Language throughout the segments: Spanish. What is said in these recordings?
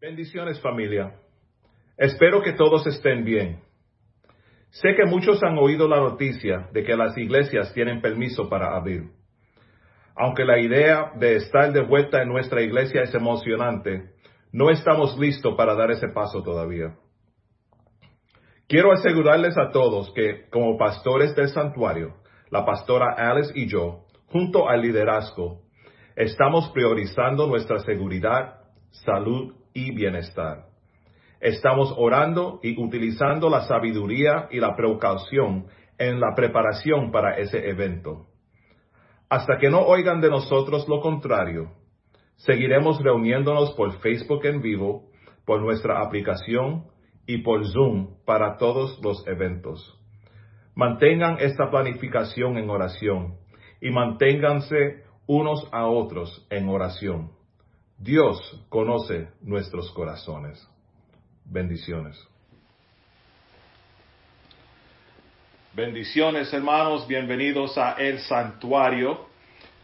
Bendiciones familia. Espero que todos estén bien. Sé que muchos han oído la noticia de que las iglesias tienen permiso para abrir. Aunque la idea de estar de vuelta en nuestra iglesia es emocionante, no estamos listos para dar ese paso todavía. Quiero asegurarles a todos que, como pastores del santuario, la pastora Alice y yo, junto al liderazgo, estamos priorizando nuestra seguridad, salud y bienestar. Estamos orando y utilizando la sabiduría y la precaución en la preparación para ese evento. Hasta que no oigan de nosotros lo contrario, seguiremos reuniéndonos por Facebook en vivo, por nuestra aplicación y por Zoom para todos los eventos. Mantengan esta planificación en oración y manténganse unos a otros en oración. Dios conoce nuestros corazones. Bendiciones. Bendiciones hermanos, bienvenidos a El Santuario.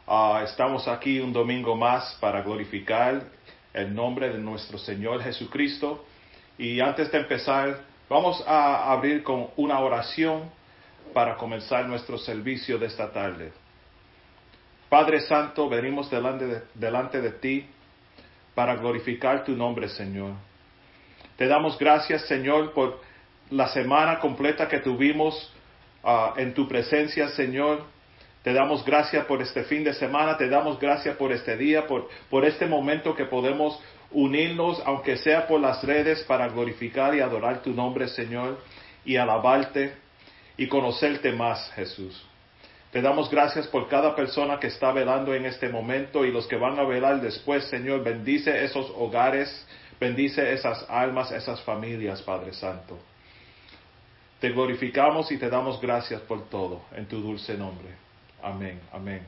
Ah, estamos aquí un domingo más para glorificar el nombre de nuestro Señor Jesucristo. Y antes de empezar, vamos a abrir con una oración para comenzar nuestro servicio de esta tarde. Padre Santo, venimos delante de, delante de ti para glorificar tu nombre, Señor. Te damos gracias, Señor, por la semana completa que tuvimos ah, en tu presencia, Señor. Te damos gracias por este fin de semana, te damos gracias por este día, por, por este momento que podemos unirnos, aunque sea por las redes, para glorificar y adorar tu nombre, Señor, y alabarte y conocerte más, Jesús. Te damos gracias por cada persona que está velando en este momento y los que van a velar después, Señor. Bendice esos hogares, bendice esas almas, esas familias, Padre Santo. Te glorificamos y te damos gracias por todo, en tu dulce nombre. Amén, amén.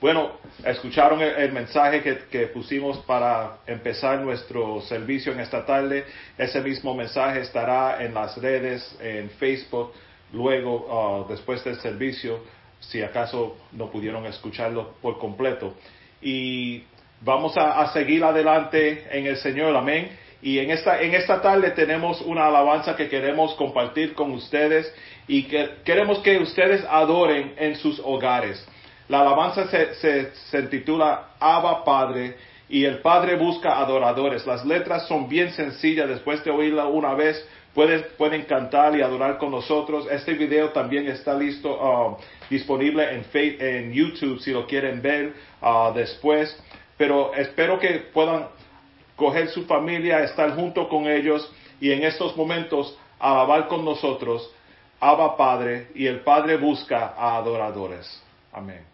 Bueno, escucharon el, mensaje que, pusimos para empezar nuestro servicio en esta tarde. Ese mismo mensaje estará en las redes, en Facebook, luego, ah, después del servicio, si acaso no pudieron escucharlo por completo. Y vamos a, seguir adelante en el Señor, amén. Y en esta, en esta tarde tenemos una alabanza que queremos compartir con ustedes y que queremos que ustedes adoren en sus hogares. La alabanza se, se, se titula Abba Padre y el Padre busca adoradores. Las letras son bien sencillas, después de oírla una vez Pueden, pueden cantar y adorar con nosotros. Este video también está listo, uh, disponible en, en YouTube si lo quieren ver uh, después. Pero espero que puedan coger su familia, estar junto con ellos y en estos momentos alabar con nosotros. Abba Padre y el Padre busca a adoradores. Amén.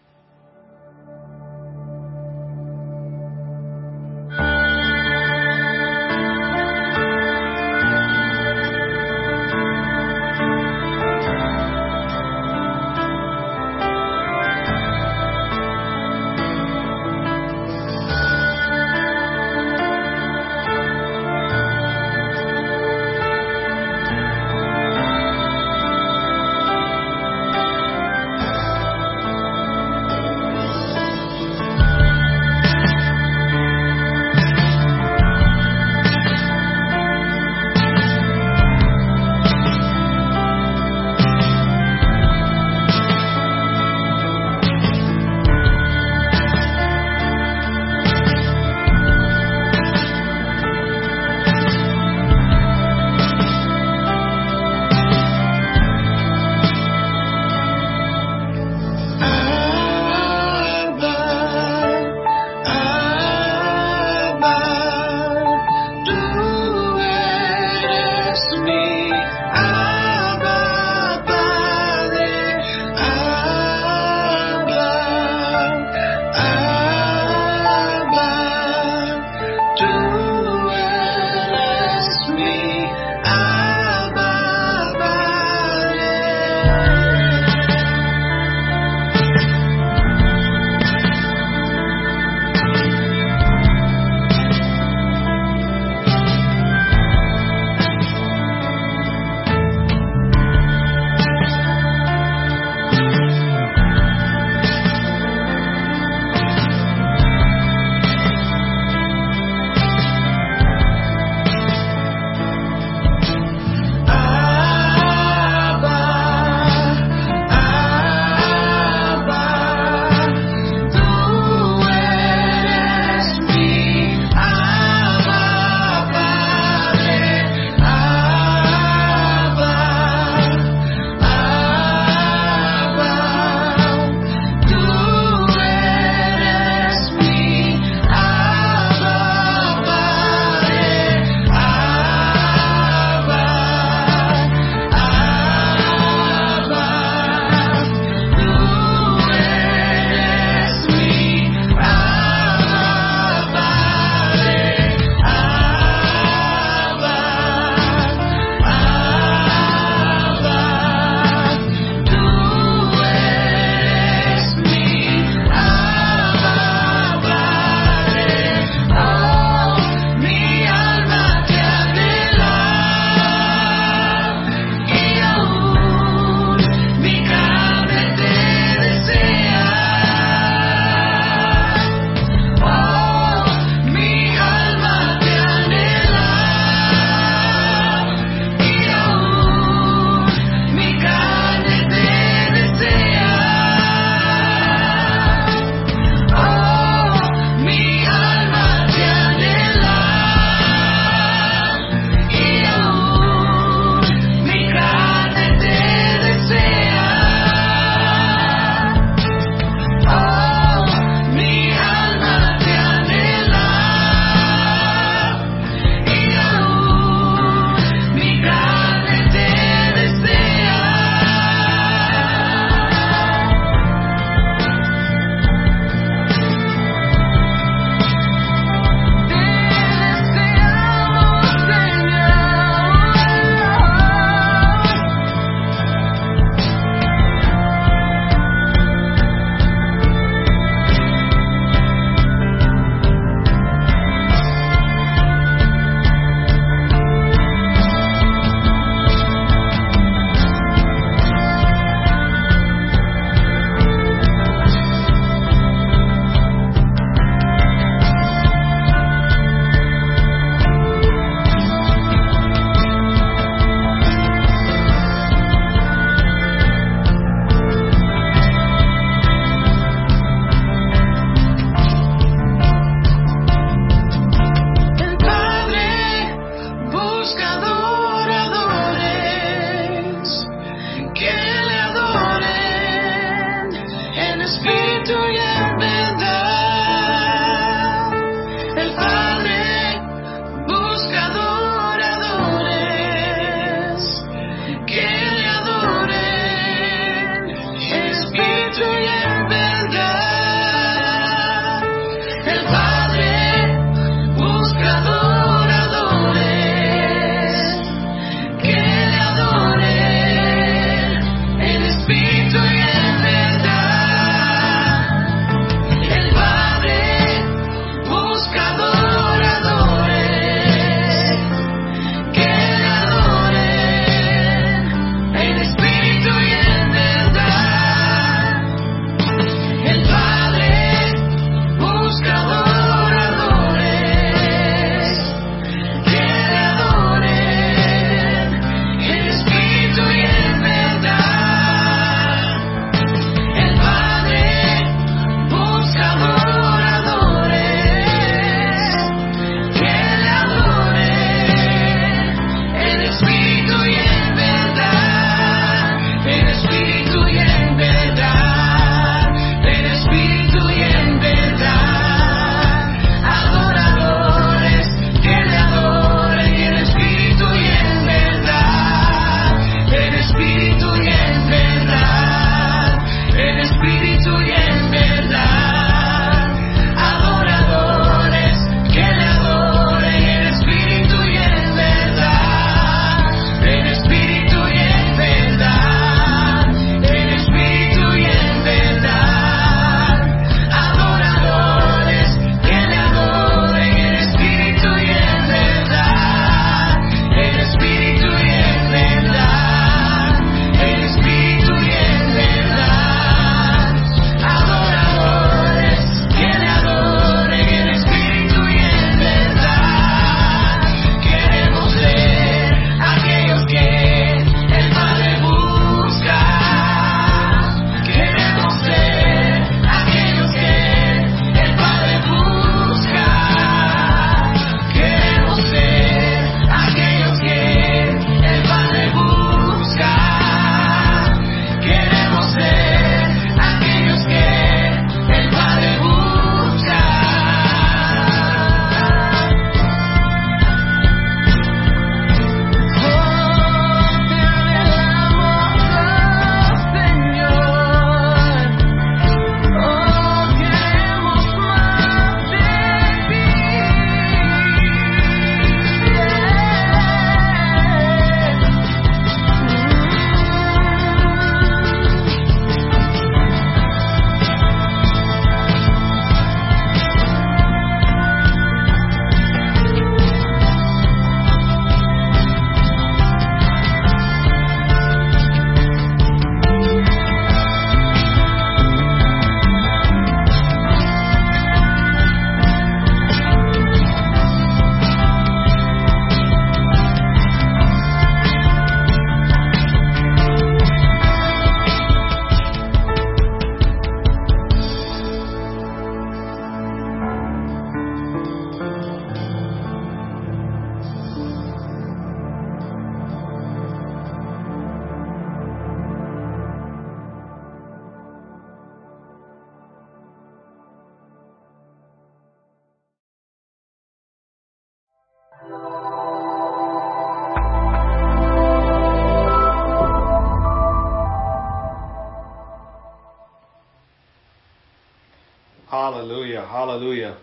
Aleluya, aleluya.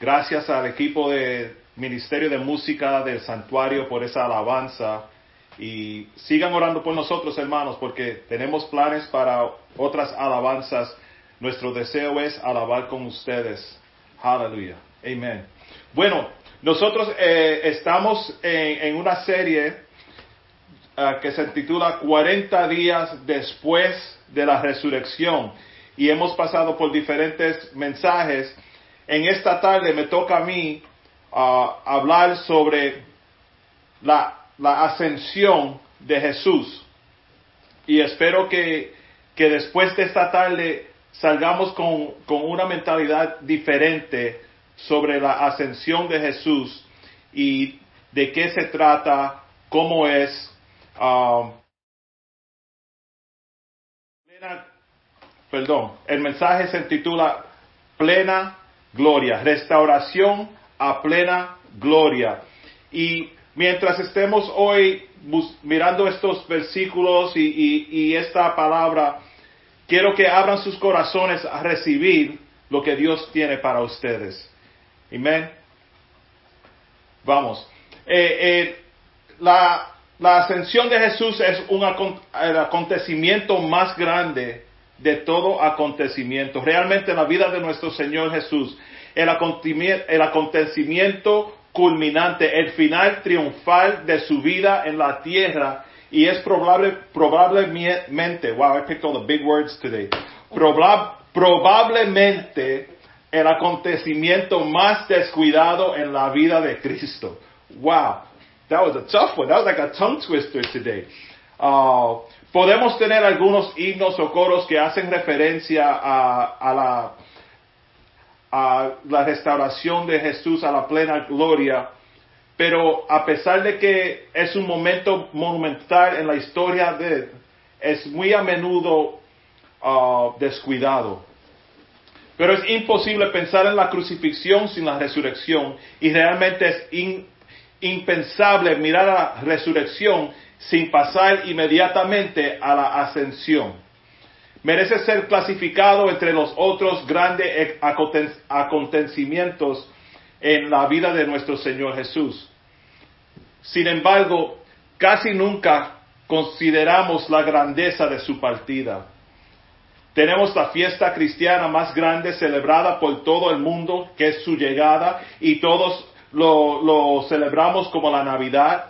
Gracias al equipo de Ministerio de Música del Santuario por esa alabanza. Y sigan orando por nosotros, hermanos, porque tenemos planes para otras alabanzas. Nuestro deseo es alabar con ustedes. Aleluya. Amén. Bueno, nosotros eh, estamos en, una serie ah, que se titula 40 días después de la resurrección. Y hemos pasado por diferentes mensajes. En esta tarde me toca a mí ah, hablar sobre la, ascensión de Jesús. Y espero que, que después de esta tarde salgamos con, con, una mentalidad diferente sobre la ascensión de Jesús y de qué se trata, cómo es. Ah, perdón, el mensaje se titula Plena Gloria, restauración a plena gloria. Y mientras estemos hoy mirando estos versículos y, esta palabra, quiero que abran sus corazones a recibir lo que Dios tiene para ustedes. Amén. Vamos. Eh, eh, la, la ascensión de Jesús es un acontecimiento más grande de todo acontecimiento. Realmente en la vida de nuestro Señor Jesús, el acontecimiento culminante, el final triunfal de su vida en la tierra, y es probable, probablemente, wow, I picked all the big words today, probablemente el acontecimiento más descuidado en la vida de Cristo. Wow, that was a tough one. That was like a tongue twister today. Uh, podemos tener algunos himnos o coros que hacen referencia a, la, restauración de Jesús a la plena gloria, pero a pesar de que es un momento monumental en la historia es muy a menudo uh, descuidado. Pero es imposible pensar en la crucifixión sin la resurrección y realmente es impensable mirar a la resurrección sin pasar inmediatamente a la ascensión. Merece ser clasificado entre los otros grandes acontecimientos en la vida de nuestro Señor Jesús. Sin embargo, casi nunca consideramos la grandeza de su partida. Tenemos la fiesta cristiana más grande celebrada por todo el mundo, que es su llegada, y todos lo, lo celebramos como la Navidad.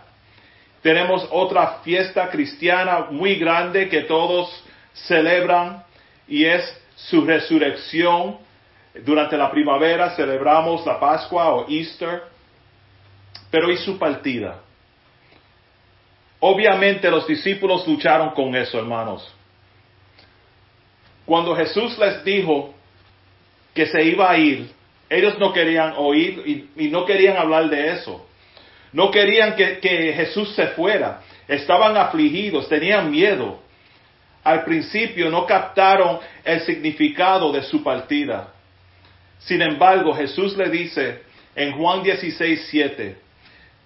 Tenemos otra fiesta cristiana muy grande que todos celebran y es su resurrección. Durante la primavera celebramos la Pascua o Easter, pero ¿y su partida? Obviamente los discípulos lucharon con eso, hermanos. Cuando Jesús les dijo que se iba a ir, ellos no querían oír y, y no querían hablar de eso. No querían que, Jesús se fuera. Estaban afligidos, tenían miedo. Al principio no captaron el significado de su partida. Sin embargo, Jesús le dice en Juan 16, 7,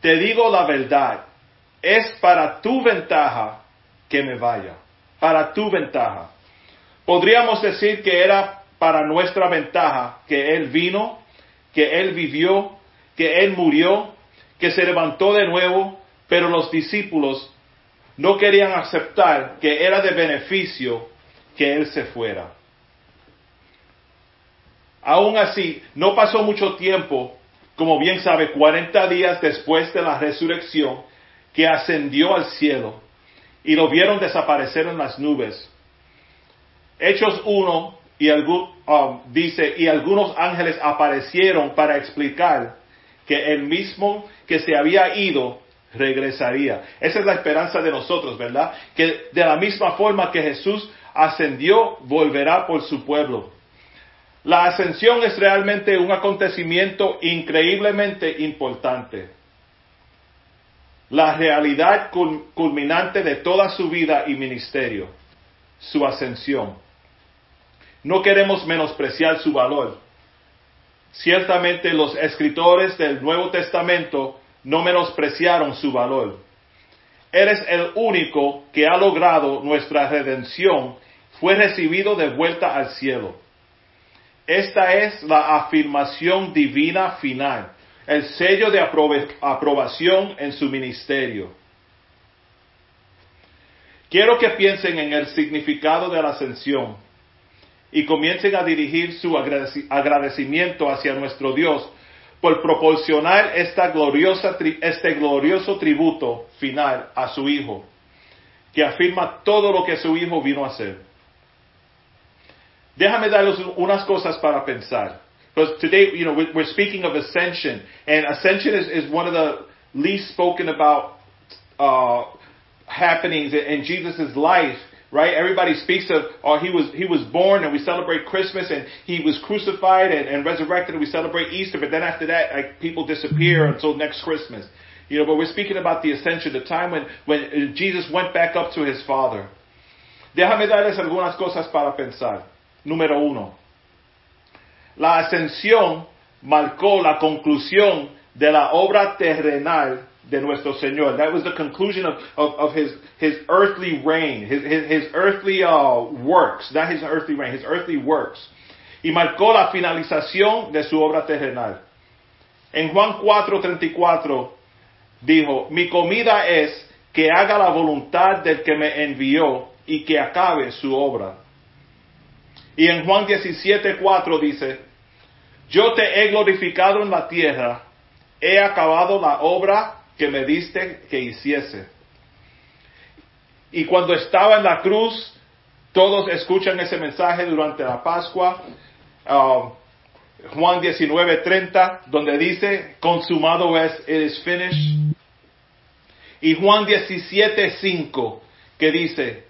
te digo la verdad, es para tu ventaja que me vaya, para tu ventaja. Podríamos decir que era para nuestra ventaja que Él vino, que Él vivió, que Él murió, que se levantó de nuevo, pero los discípulos no querían aceptar que era de beneficio que Él se fuera. Aún así, no pasó mucho tiempo, como bien sabe, 40 días después de la resurrección, que ascendió al cielo y lo vieron desaparecer en las nubes. Hechos 1 y um, dice, y algunos ángeles aparecieron para explicar que el mismo que se había ido regresaría. Esa es la esperanza de nosotros, ¿verdad? Que de la misma forma que Jesús ascendió, volverá por su pueblo. La ascensión es realmente un acontecimiento increíblemente importante. La realidad culminante de toda su vida y ministerio, su ascensión. No queremos menospreciar su valor. Ciertamente los escritores del Nuevo Testamento no menospreciaron su valor. Eres el único que ha logrado nuestra redención, fue recibido de vuelta al cielo. Esta es la afirmación divina final, el sello de aprobación en su ministerio. Quiero que piensen en el significado de la ascensión y comiencen a dirigir su agradecimiento hacia nuestro Dios por proporcionar esta gloriosa, este glorioso tributo final a su Hijo, que afirma todo lo que su Hijo vino a hacer. Déjame darles unas cosas para pensar. Because today, you know, we're speaking of ascension, and ascension is, is one of the least spoken about uh, happenings in Jesus' life, right? Everybody speaks of, oh, he was, he was born and we celebrate Christmas and he was crucified and, and resurrected and we celebrate Easter, but then after that, like, people disappear until next Christmas. You know, but we're speaking about the ascension, the time when, when uh, Jesus went back up to his Father. Déjame darles algunas cosas para pensar. Número uno. La ascensión marcó la conclusión de la obra terrenal de nuestro Señor. That was the conclusion of, of, of his, his earthly reign, his, his, his earthly uh, works, not his earthly reign, his earthly works. Y marcó la finalización de su obra terrenal. En Juan 4:34 dijo, mi comida es que haga la voluntad del que me envió y que acabe su obra. Y en Juan 17:4 dice, yo te he glorificado en la tierra, he acabado la obra que me diste que hiciese. Y cuando estaba en la cruz, todos escuchan ese mensaje durante la Pascua. Uh, Juan 19:30, donde dice, consumado es, it is finished. Y Juan 17:5, que dice,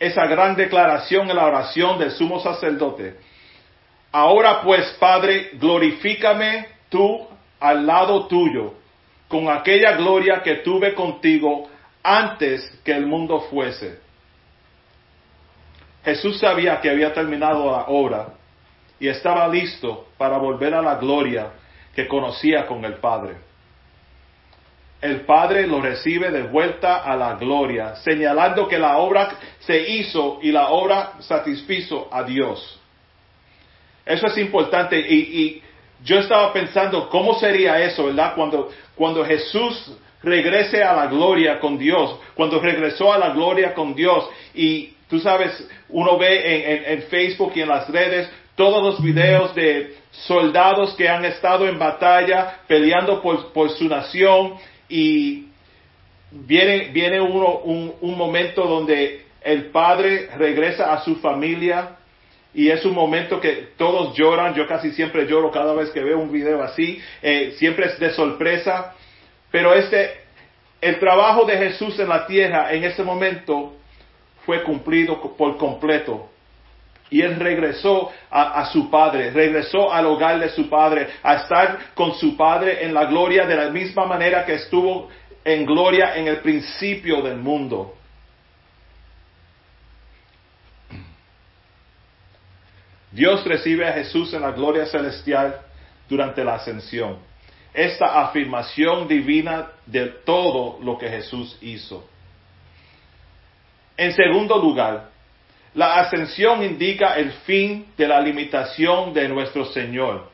esa gran declaración en la oración del sumo sacerdote. Ahora pues, Padre, glorifícame tú al lado tuyo con aquella gloria que tuve contigo antes que el mundo fuese. Jesús sabía que había terminado la obra y estaba listo para volver a la gloria que conocía con el Padre. El Padre lo recibe de vuelta a la gloria, señalando que la obra se hizo y la obra satisfizo a Dios. Eso es importante y, yo estaba pensando cómo sería eso, ¿verdad? Cuando, cuando Jesús regrese a la gloria con Dios, cuando regresó a la gloria con Dios y tú sabes, uno ve en, Facebook y en las redes todos los videos de soldados que han estado en batalla peleando por, por su nación y viene, viene uno, un, un momento donde el padre regresa a su familia y es un momento que todos lloran, yo casi siempre lloro cada vez que veo un video así, eh, siempre es de sorpresa, pero este, el trabajo de Jesús en la tierra en ese momento fue cumplido por completo. Y él regresó a, a, su padre, regresó al hogar de su padre, a estar con su padre en la gloria de la misma manera que estuvo en gloria en el principio del mundo. Dios recibe a Jesús en la gloria celestial durante la ascensión. Esta afirmación divina de todo lo que Jesús hizo. En segundo lugar, la ascensión indica el fin de la limitación de nuestro Señor.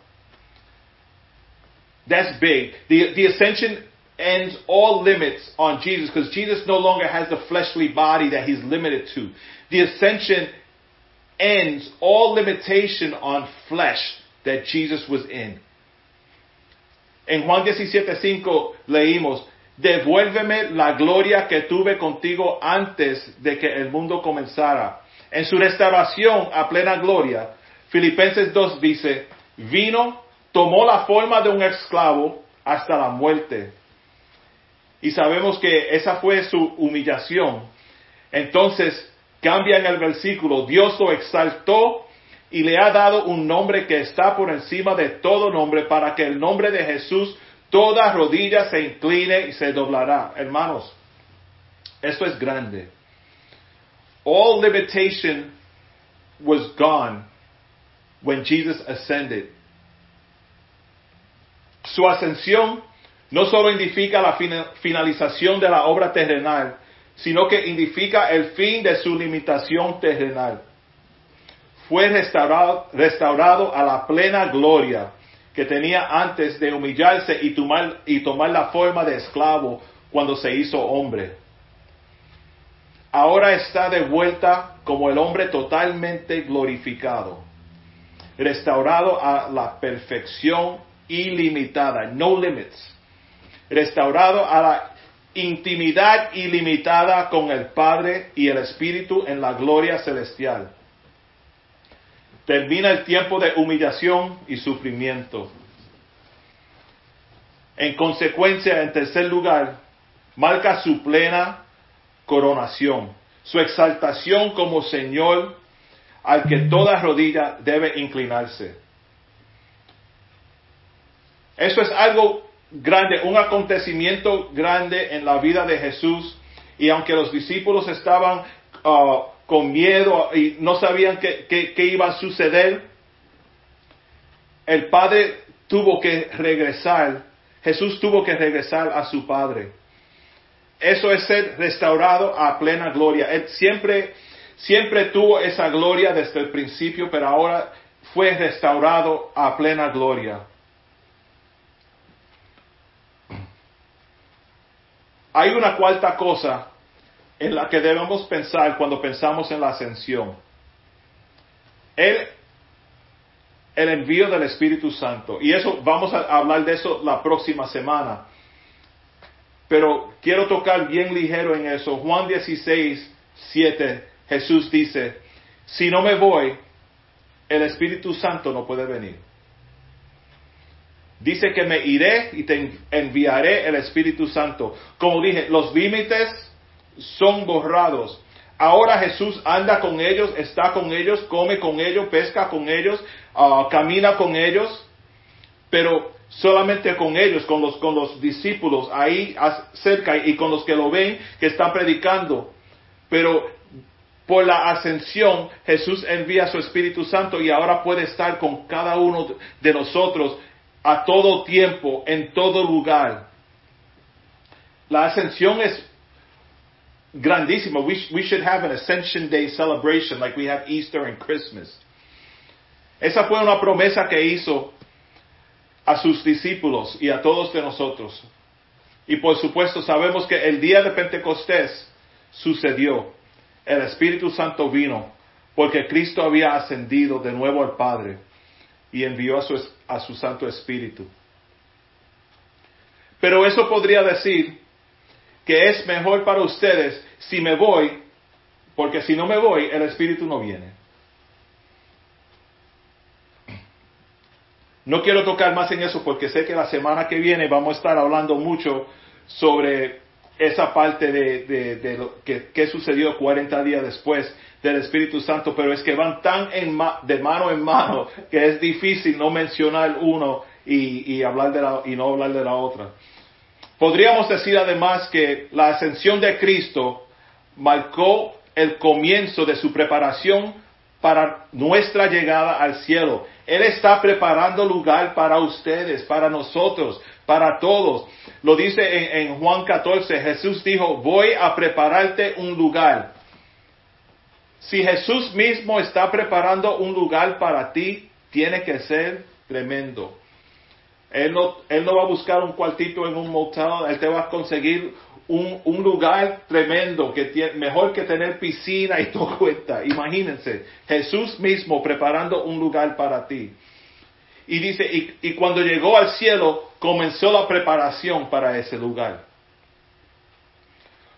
That's big. The, the ascension ends all limits on Jesus because Jesus no longer has the fleshly body that he's limited to. The ascension ends all limitation on flesh that Jesus was in. En Juan 17:5 leímos, devuélveme la gloria que tuve contigo antes de que el mundo comenzara. En su restauración a plena gloria, Filipenses 2 dice, vino, tomó la forma de un esclavo hasta la muerte. Y sabemos que esa fue su humillación. Entonces, Cambia en el versículo, Dios lo exaltó y le ha dado un nombre que está por encima de todo nombre para que el nombre de Jesús toda rodilla se incline y se doblará. Hermanos, esto es grande. All limitation was gone when Jesus ascended. Su ascensión no solo indica la finalización de la obra terrenal, sino que indica el fin de su limitación terrenal. fue restaurado, restaurado a la plena gloria que tenía antes de humillarse y tomar, y tomar la forma de esclavo cuando se hizo hombre. Ahora está de vuelta como el hombre totalmente glorificado, restaurado a la perfección ilimitada, no limits, restaurado a la intimidad ilimitada con el Padre y el Espíritu en la gloria celestial. Termina el tiempo de humillación y sufrimiento. En consecuencia, en tercer lugar, marca su plena coronación, su exaltación como Señor al que toda rodilla debe inclinarse. Eso es algo grande, un acontecimiento grande en la vida de Jesús. Y aunque los discípulos estaban uh, con miedo y no sabían qué, iba a suceder, el Padre tuvo que regresar, Jesús tuvo que regresar a su Padre. Eso es ser restaurado a plena gloria. Él siempre, siempre tuvo esa gloria desde el principio, pero ahora fue restaurado a plena gloria. Hay una cuarta cosa en la que debemos pensar cuando pensamos en la ascensión. El, el envío del Espíritu Santo. Y eso, vamos a hablar de eso la próxima semana. Pero quiero tocar bien ligero en eso. Juan 16, 7, Jesús dice, si no me voy, el Espíritu Santo no puede venir. Dice que me iré y te enviaré el Espíritu Santo. Como dije, los límites son borrados. Ahora Jesús anda con ellos, está con ellos, come con ellos, pesca con ellos, ah, camina con ellos, pero solamente con ellos, con los, con los discípulos ahí cerca y con los que lo ven, que están predicando. Pero por la ascensión Jesús envía su Espíritu Santo y ahora puede estar con cada uno de nosotros a todo tiempo, en todo lugar. La ascensión es grandísima. We, should have an Ascension Day celebration like we have Easter and Christmas. Esa fue una promesa que hizo a sus discípulos y a todos de nosotros. Y por supuesto sabemos que el día de Pentecostés sucedió. El Espíritu Santo vino porque Cristo había ascendido de nuevo al Padre y envió a su, a su Santo Espíritu. Pero eso podría decir que es mejor para ustedes si me voy, porque si no me voy, el Espíritu no viene. No quiero tocar más en eso porque sé que la semana que viene vamos a estar hablando mucho sobre esa parte de, de, lo que, sucedió 40 días después del Espíritu Santo, pero es que van tan en de mano en mano que es difícil no mencionar uno y, y, hablar de la, y no hablar de la otra. Podríamos decir además que la ascensión de Cristo marcó el comienzo de su preparación para nuestra llegada al cielo. Él está preparando lugar para ustedes, para nosotros, para todos. Lo dice en, Juan 14, Jesús dijo, voy a prepararte un lugar. Si Jesús mismo está preparando un lugar para ti, tiene que ser tremendo. Él no, él no va a buscar un cuartito en un motel, Él te va a conseguir un, un lugar tremendo, que tiene, mejor que tener piscina y todo cuenta. Imagínense, Jesús mismo preparando un lugar para ti. Y dice, y, y cuando llegó al cielo, comenzó la preparación para ese lugar.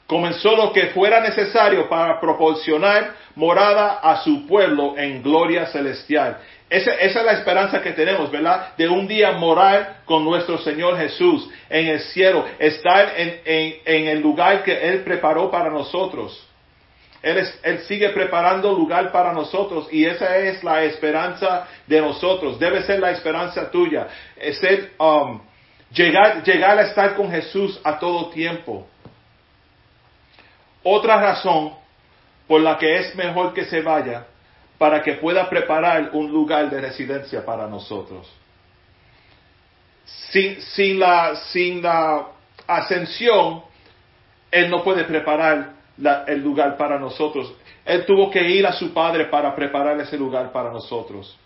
Comenzó lo que fuera necesario para proporcionar morada a su pueblo en gloria celestial. Esa, esa, es la esperanza que tenemos, ¿verdad? De un día morar con nuestro Señor Jesús en el cielo, estar en, en, en el lugar que Él preparó para nosotros. Él, él, sigue preparando lugar para nosotros y esa es la esperanza de nosotros. Debe ser la esperanza tuya. Es ser, um, llegar, llegar a estar con Jesús a todo tiempo. Otra razón por la que es mejor que se vaya para que pueda preparar un lugar de residencia para nosotros. Sin, la, sin la ascensión, Él no puede preparar el lugar para nosotros. Él tuvo que ir a su Padre para preparar ese lugar para nosotros.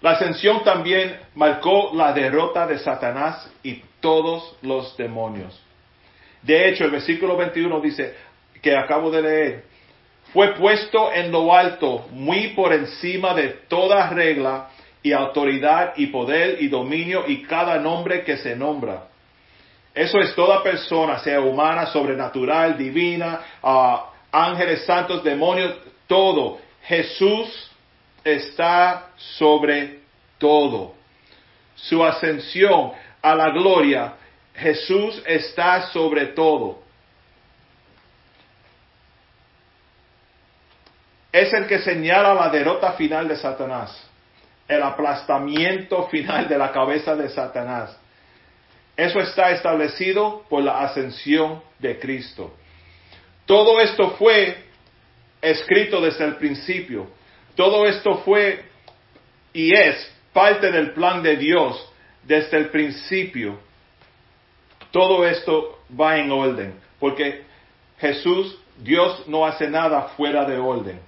La ascensión también marcó la derrota de Satanás y todos los demonios. De hecho, el versículo 21 dice, que acabo de leer, fue puesto en lo alto, muy por encima de toda regla y autoridad y poder y dominio y cada nombre que se nombra. Eso es toda persona, sea humana, sobrenatural, divina, ah, ángeles santos, demonios, todo. Jesús está sobre todo. Su ascensión a la gloria, Jesús está sobre todo. Es el que señala la derrota final de Satanás, el aplastamiento final de la cabeza de Satanás. Eso está establecido por la ascensión de Cristo. Todo esto fue escrito desde el principio. Todo esto fue y es parte del plan de Dios desde el principio. Todo esto va en orden, porque Jesús, Dios no hace nada fuera de orden.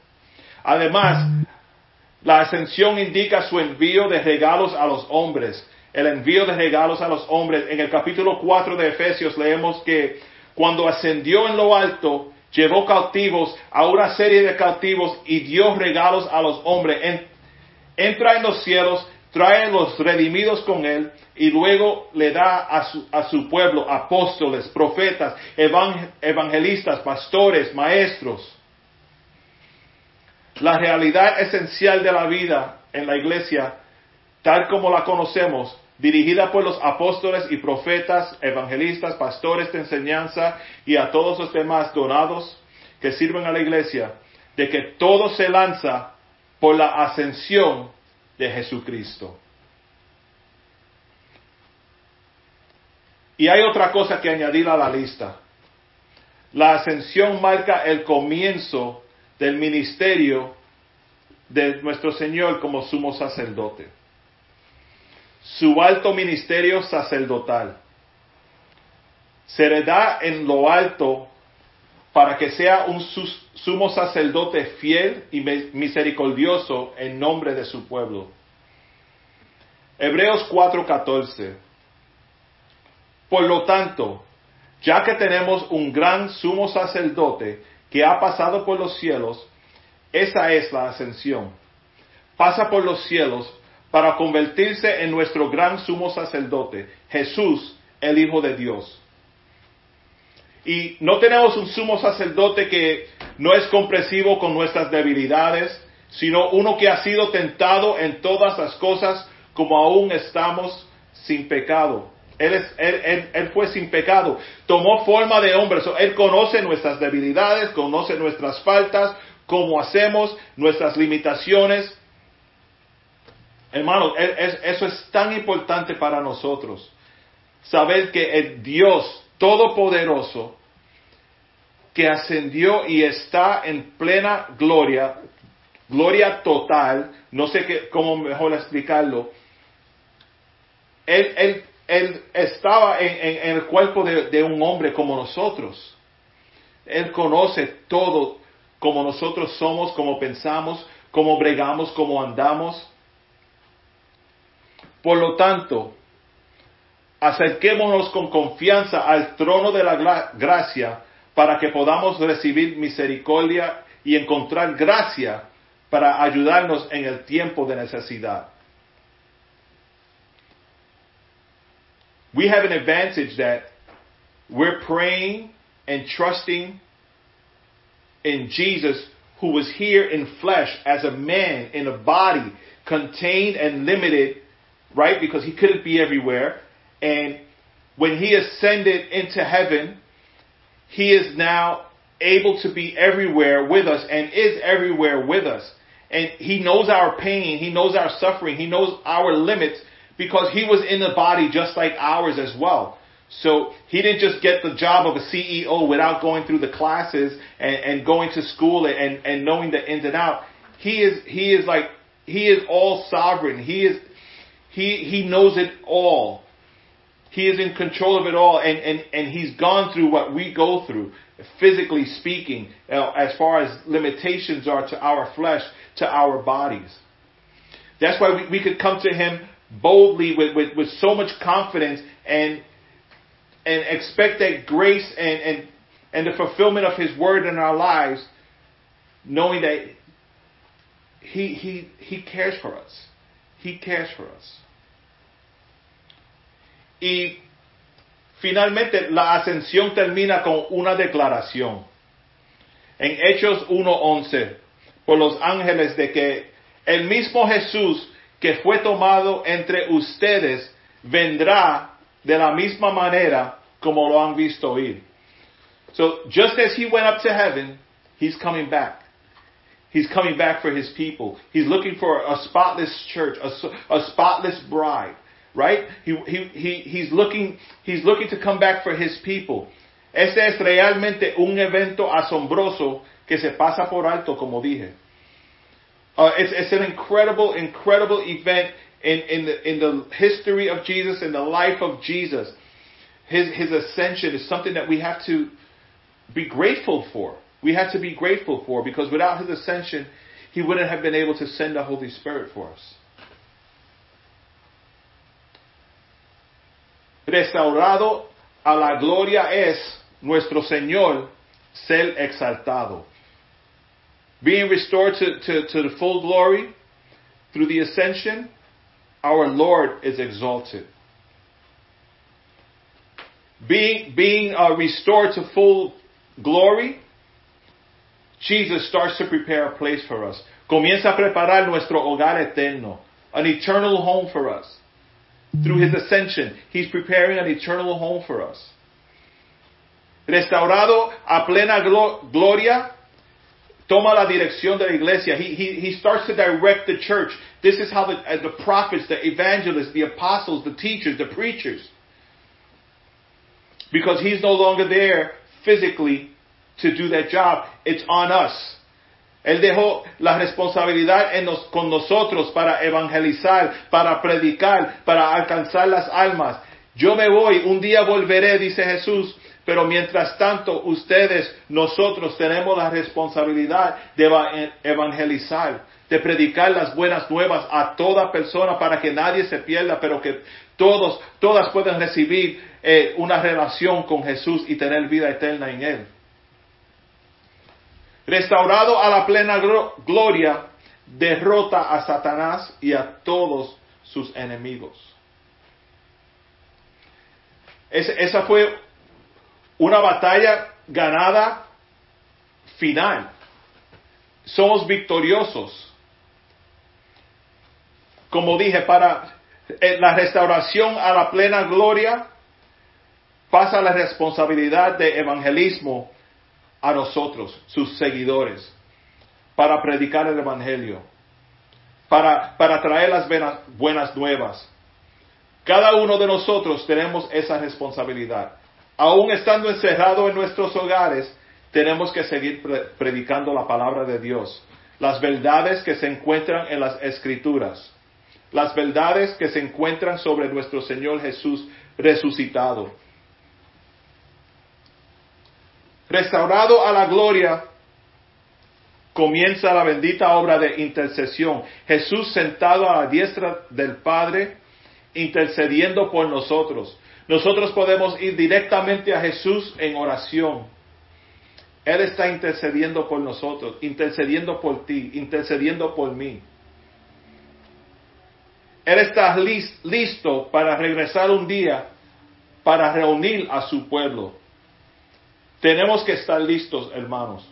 Además, la ascensión indica su envío de regalos a los hombres. El envío de regalos a los hombres. En el capítulo 4 de Efesios leemos que cuando ascendió en lo alto, llevó cautivos a una serie de cautivos y dio regalos a los hombres. En- entra en los cielos, trae los redimidos con él y luego le da a su, a su pueblo apóstoles, profetas, evan- evangelistas, pastores, maestros. La realidad esencial de la vida en la iglesia, tal como la conocemos, dirigida por los apóstoles y profetas, evangelistas, pastores de enseñanza y a todos los demás donados que sirven a la iglesia, de que todo se lanza por la ascensión de Jesucristo. Y hay otra cosa que añadir a la lista. La ascensión marca el comienzo del ministerio de nuestro Señor como sumo sacerdote. Su alto ministerio sacerdotal se le da en lo alto para que sea un sus- sumo sacerdote fiel y misericordioso en nombre de su pueblo. Hebreos 4:14. Por lo tanto, ya que tenemos un gran sumo sacerdote que ha pasado por los cielos, esa es la ascensión. Pasa por los cielos para convertirse en nuestro gran sumo sacerdote, Jesús, el Hijo de Dios. Y no tenemos un sumo sacerdote que no es comprensivo con nuestras debilidades, sino uno que ha sido tentado en todas las cosas como aún estamos sin pecado. Él, fue sin pecado, tomó forma de hombre, So, él conoce nuestras debilidades, conoce nuestras faltas, cómo hacemos, nuestras limitaciones. Hermanos, e- es- eso es tan importante para nosotros. Saber que el Dios Todopoderoso, que ascendió y está en plena gloria, gloria total, no sé qué, cómo mejor explicarlo, él, él- él estaba en, el cuerpo de, de un hombre como nosotros. Él conoce todo como nosotros somos, como pensamos, como bregamos, como andamos. Por lo tanto, acerquémonos con confianza al trono de la gra- gracia para que podamos recibir misericordia y encontrar gracia para ayudarnos en el tiempo de necesidad. We have an advantage that we're praying and trusting in Jesus who was here in flesh as a man in a body contained and limited, right? Because he couldn't be everywhere. And when he ascended into heaven, he is now able to be everywhere with us and is everywhere with us. And he knows our pain, he knows our suffering, he knows our limits because he was in the body just like ours as well. So he didn't just get the job of a CEO without going through the classes and, and going to school and, and knowing the ins and out. He is he is like he is all sovereign. He is he he knows it all. He is in control of it all, and, and, and He's gone through what we go through, physically speaking, uh, as far as limitations are to our flesh, to our bodies. That's why we, we could come to Him boldly with, with, with so much confidence and and expect that grace and, and, and the fulfillment of His word in our lives, knowing that He, he, he cares for us. He cares for us. Y finalmente la ascensión termina con una declaración. En Hechos 1.11, por los ángeles de que el mismo Jesús que fue tomado entre ustedes vendrá de la misma manera como lo han visto ir. So just as he went up to heaven, he's coming back. He's coming back for his people. He's looking for a spotless church, a, a spotless bride, right? He, he, he, he's looking, he's looking to come back for his people. Este es realmente un evento asombroso que se pasa por alto, como dije. Uh, it's, it's an incredible, incredible event in, in, the, in the history of Jesus, in the life of Jesus. His, his ascension is something that we have to be grateful for. We have to be grateful for because without his ascension, he wouldn't have been able to send the Holy Spirit for us. Restaurado a la gloria es nuestro Señor ser exaltado. Being restored to, to, to the full glory through the ascension, our Lord is exalted. Being, being uh, restored to full glory, Jesus starts to prepare a place for us. Comienza a preparar nuestro hogar eterno, an eternal home for us. Through his ascension, he's preparing an eternal home for us. Restaurado a plena gloria, toma la dirección de la iglesia. He, he, he starts to direct the church. This is how the, uh, the prophets, the evangelists, the apostles, the teachers, the preachers, because he's no longer there physically to do that job. It's on us. Él dejó la responsabilidad en con nosotros para evangelizar, para predicar, para alcanzar las almas. Yo me voy, un día volveré, dice Jesús, pero mientras tanto ustedes, nosotros tenemos la responsabilidad de evangelizar, de predicar las buenas nuevas a toda persona para que nadie se pierda, pero que todos, todas puedan recibir eh, una relación con Jesús y tener vida eterna en Él. Restaurado a la plena gloria, derrota a Satanás y a todos sus enemigos. esa fue una batalla ganada final. Somos victoriosos. Como dije, para eh, la restauración a la plena gloria pasa la responsabilidad de evangelismo a nosotros, sus seguidores, para predicar el Evangelio, para, para traer las buenas nuevas. Cada uno de nosotros tenemos esa responsabilidad. Aún estando encerrado en nuestros hogares, tenemos que seguir predicando la palabra de Dios, las verdades que se encuentran en las escrituras, las verdades que se encuentran sobre nuestro Señor Jesús resucitado. Restaurado a la gloria, comienza la bendita obra de intercesión. Jesús sentado a la diestra del Padre, intercediendo por nosotros. Nosotros podemos ir directamente a Jesús en oración. Él está intercediendo por nosotros, intercediendo por ti, intercediendo por mí. Él está listo para regresar un día para reunir a su pueblo. Tenemos que estar listos, hermanos.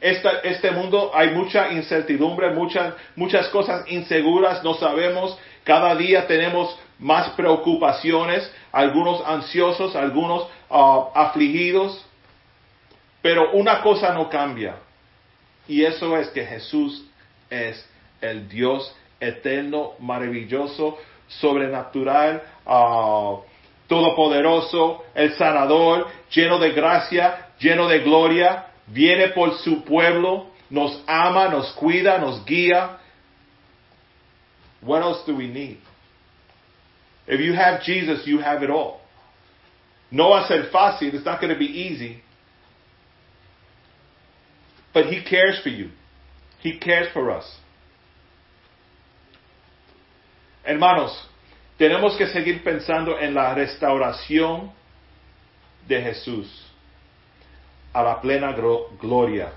este mundo hay mucha incertidumbre, muchas, muchas cosas inseguras, no sabemos. Cada día tenemos más preocupaciones, algunos ansiosos, algunos ah, afligidos. Pero una cosa no cambia. Y eso es que Jesús es el Dios eterno, maravilloso, sobrenatural, uh, todopoderoso, el sanador, lleno de gracia, lleno de gloria, viene por su pueblo, nos ama, nos cuida, nos guía. What else do we need? If you have Jesus, you have it all. No va a ser fácil. It's not going to be easy. But He cares for you. He cares for us. Hermanos, tenemos que seguir pensando en la restauración de Jesús a la plena gloria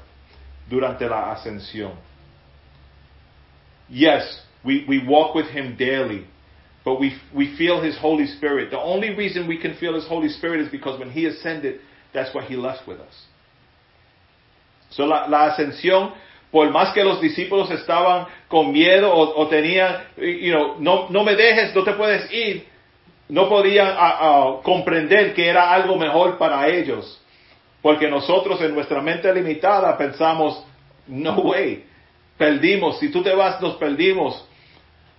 durante la ascensión. Yes, we, we walk with Him daily, but we, we feel His Holy Spirit. The only reason we can feel His Holy Spirit is because when He ascended, that's what He left with us. So la, la ascensión por más que los discípulos estaban con miedo o, tenían, you know, no, no me dejes, no te puedes ir, no podían comprender que era algo mejor para ellos. Porque nosotros en nuestra mente limitada pensamos, no way, perdimos, si tú te vas nos perdimos,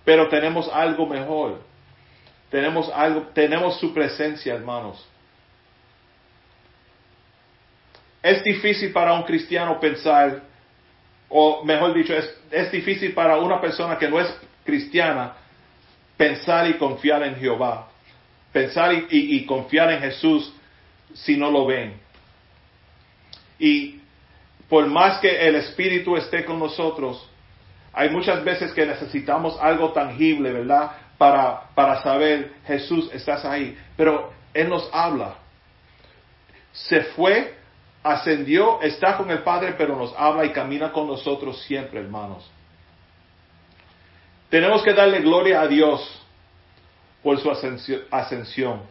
pero tenemos algo mejor. Tenemos algo, tenemos su presencia, hermanos. Es difícil para un cristiano pensar, o mejor dicho, es, difícil para una persona que no es cristiana pensar y confiar en Jehová, pensar y, confiar en Jesús si no lo ven. Y por más que el Espíritu esté con nosotros, hay muchas veces que necesitamos algo tangible, ¿verdad? Para, para saber, Jesús, estás ahí. Pero Él nos habla. Se fue ascendió, está con el Padre, pero nos habla y camina con nosotros siempre, hermanos. Tenemos que darle gloria a Dios por su ascensión,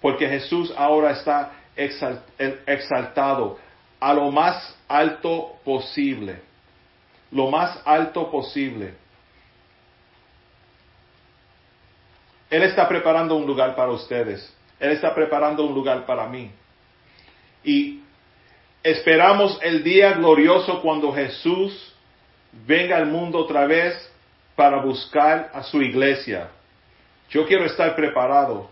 porque Jesús ahora está exaltado a lo más alto posible, lo más alto posible. Él está preparando un lugar para ustedes, Él está preparando un lugar para mí. Y Esperamos el día glorioso cuando Jesús venga al mundo otra vez para buscar a su iglesia. Yo quiero estar preparado.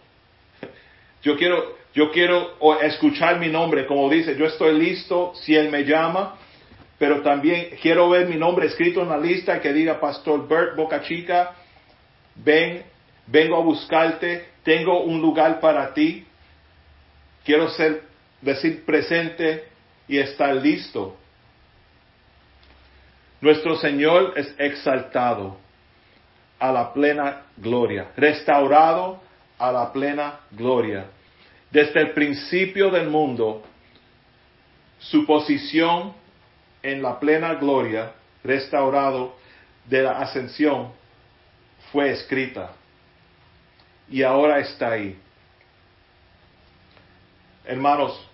Yo quiero, yo quiero escuchar mi nombre, como dice, yo estoy listo si Él me llama, pero también quiero ver mi nombre escrito en la lista que diga Pastor Bert Boca Chica, ven, vengo a buscarte, tengo un lugar para ti. Quiero ser, decir presente y estar listo. Nuestro Señor es exaltado a la plena gloria, restaurado a la plena gloria. Desde el principio del mundo, su posición en la plena gloria, restaurado de la ascensión, fue escrita. Y ahora está ahí. Hermanos,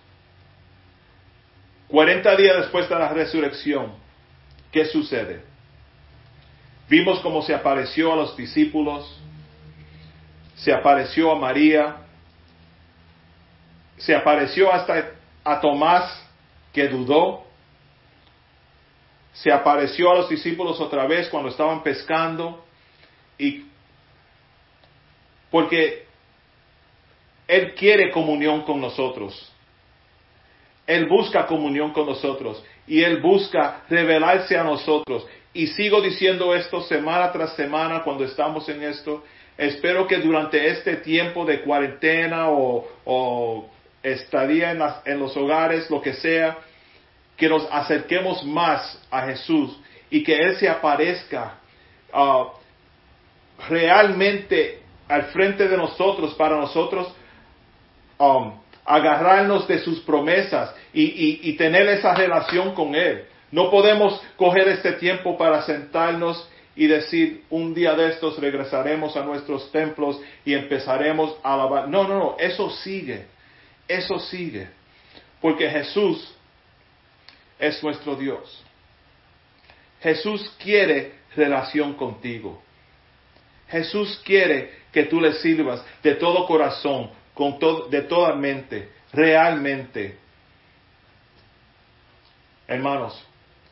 40 días después de la resurrección, ¿qué sucede? Vimos cómo se apareció a los discípulos, se apareció a María, se apareció hasta a Tomás que dudó, se apareció a los discípulos otra vez cuando estaban pescando y porque Él quiere comunión con nosotros. Él busca comunión con nosotros y Él busca revelarse a nosotros. Y sigo diciendo esto semana tras semana cuando estamos en esto. Espero que durante este tiempo de cuarentena o, estadía en, los hogares, lo que sea, que nos acerquemos más a Jesús y que Él se aparezca uh, realmente al frente de nosotros, para nosotros um, agarrarnos de sus promesas y, tener esa relación con Él. No podemos coger este tiempo para sentarnos y decir, un día de estos regresaremos a nuestros templos y empezaremos a alabar. No, no, no, eso sigue, eso sigue. Porque Jesús es nuestro Dios. Jesús quiere relación contigo. Jesús quiere que tú le sirvas de todo corazón, con de toda mente, realmente. Hermanos,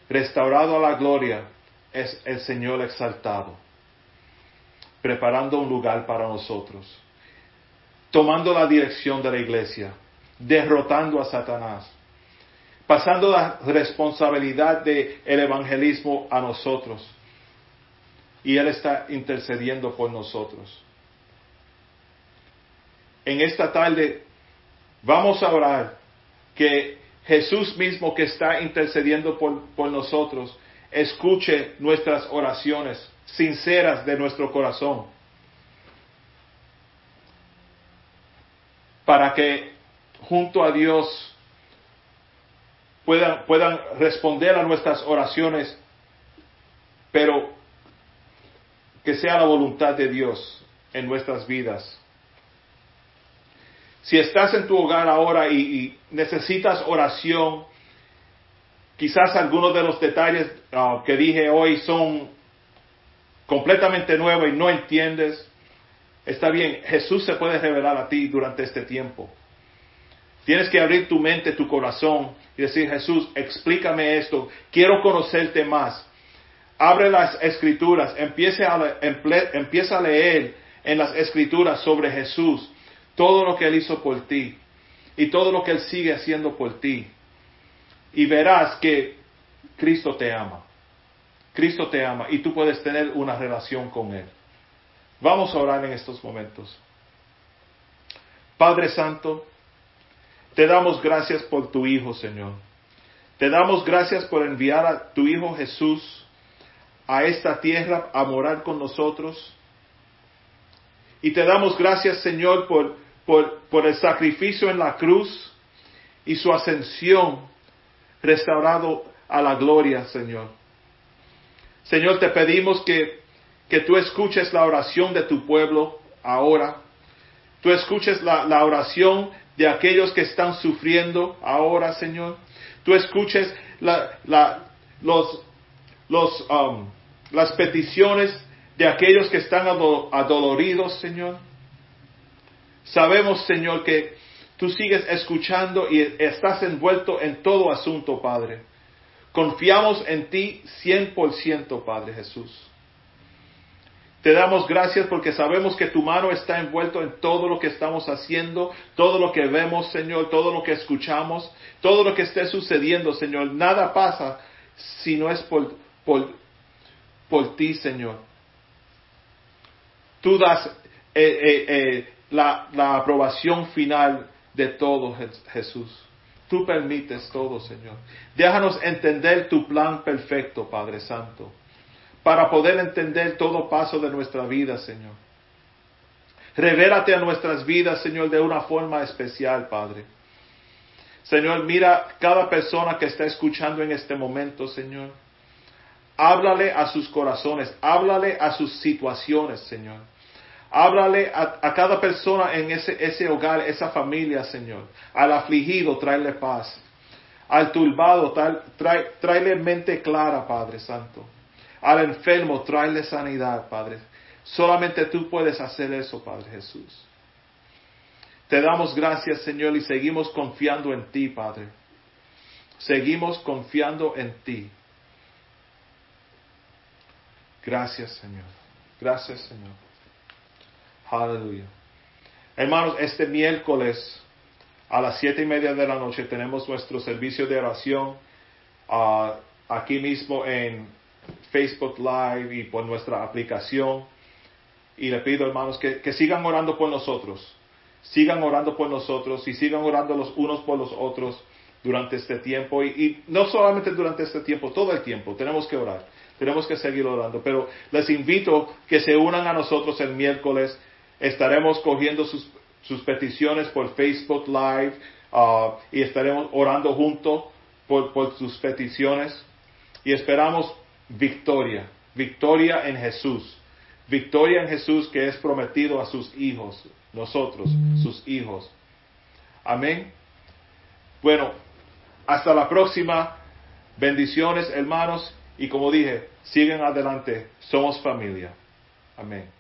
restaurado a la gloria es el Señor exaltado, preparando un lugar para nosotros, tomando la dirección de la iglesia, derrotando a Satanás, pasando la responsabilidad del el evangelismo a nosotros. Y Él está intercediendo por nosotros. En esta tarde vamos a orar que Jesús mismo que está intercediendo por, por nosotros, escuche nuestras oraciones sinceras de nuestro corazón. Para que junto a Dios puedan, puedan responder a nuestras oraciones, pero que sea la voluntad de Dios en nuestras vidas. Si estás en tu hogar ahora y, necesitas oración, quizás algunos de los detalles ah, que dije hoy son completamente nuevos y no entiendes, está bien, Jesús se puede revelar a ti durante este tiempo. Tienes que abrir tu mente, tu corazón y decir, Jesús, explícame esto, quiero conocerte más. Abre las escrituras, empieza a, empieza a leer en las escrituras sobre Jesús todo lo que Él hizo por ti y todo lo que Él sigue haciendo por ti. Y verás que Cristo te ama. Cristo te ama y tú puedes tener una relación con Él. Vamos a orar en estos momentos. Padre Santo, te damos gracias por tu Hijo, Señor. Te damos gracias por enviar a tu Hijo Jesús a esta tierra a morar con nosotros. Y te damos gracias, Señor, por por, el sacrificio en la cruz y su ascensión restaurado a la gloria, Señor. Señor, te pedimos que, que tú escuches la oración de tu pueblo ahora. Tú escuches la, la oración de aquellos que están sufriendo ahora, Señor. Tú escuches la, la, los, los, um, las peticiones de aquellos que están adoloridos, Señor. Sabemos, Señor, que tú sigues escuchando y estás envuelto en todo asunto, Padre. Confiamos en ti 100%, Padre Jesús. Te damos gracias porque sabemos que tu mano está envuelto en todo lo que estamos haciendo, todo lo que vemos, Señor, todo lo que escuchamos, todo lo que esté sucediendo, Señor. Nada pasa si no es por, por, por ti, Señor. Tú das eh, eh, eh, la, aprobación final de todo, Jesús. Tú permites todo, Señor. Déjanos entender tu plan perfecto, Padre Santo, para poder entender todo paso de nuestra vida, Señor. Revélate a nuestras vidas, Señor, de una forma especial, Padre. Señor, mira cada persona que está escuchando en este momento, Señor. Háblale a sus corazones, háblale a sus situaciones, Señor. Háblale a, cada persona en ese, hogar, esa familia, Señor. Al afligido, tráele paz. Al turbado, trae, tráele mente clara, Padre Santo. Al enfermo, tráele sanidad, Padre. Solamente tú puedes hacer eso, Padre Jesús. Te damos gracias, Señor, y seguimos confiando en ti, Padre. Seguimos confiando en ti. Gracias, Señor. Gracias, Señor. Aleluya. Hermanos, este miércoles a las siete y media de la noche tenemos nuestro servicio de oración ah, aquí mismo en Facebook Live y por nuestra aplicación. Y le pido, hermanos, que, que sigan orando por nosotros. Sigan orando por nosotros y sigan orando los unos por los otros durante este tiempo. Y, y, no solamente durante este tiempo, todo el tiempo tenemos que orar. Tenemos que seguir orando. Pero les invito que se unan a nosotros el miércoles Estaremos cogiendo sus, peticiones por Facebook Live uh, y estaremos orando juntos por, por sus peticiones y esperamos victoria, victoria en Jesús, victoria en Jesús que es prometido a sus hijos, nosotros, sus hijos. Amén. Bueno, hasta la próxima. Bendiciones, hermanos. Y como dije, siguen adelante. Somos familia. Amén.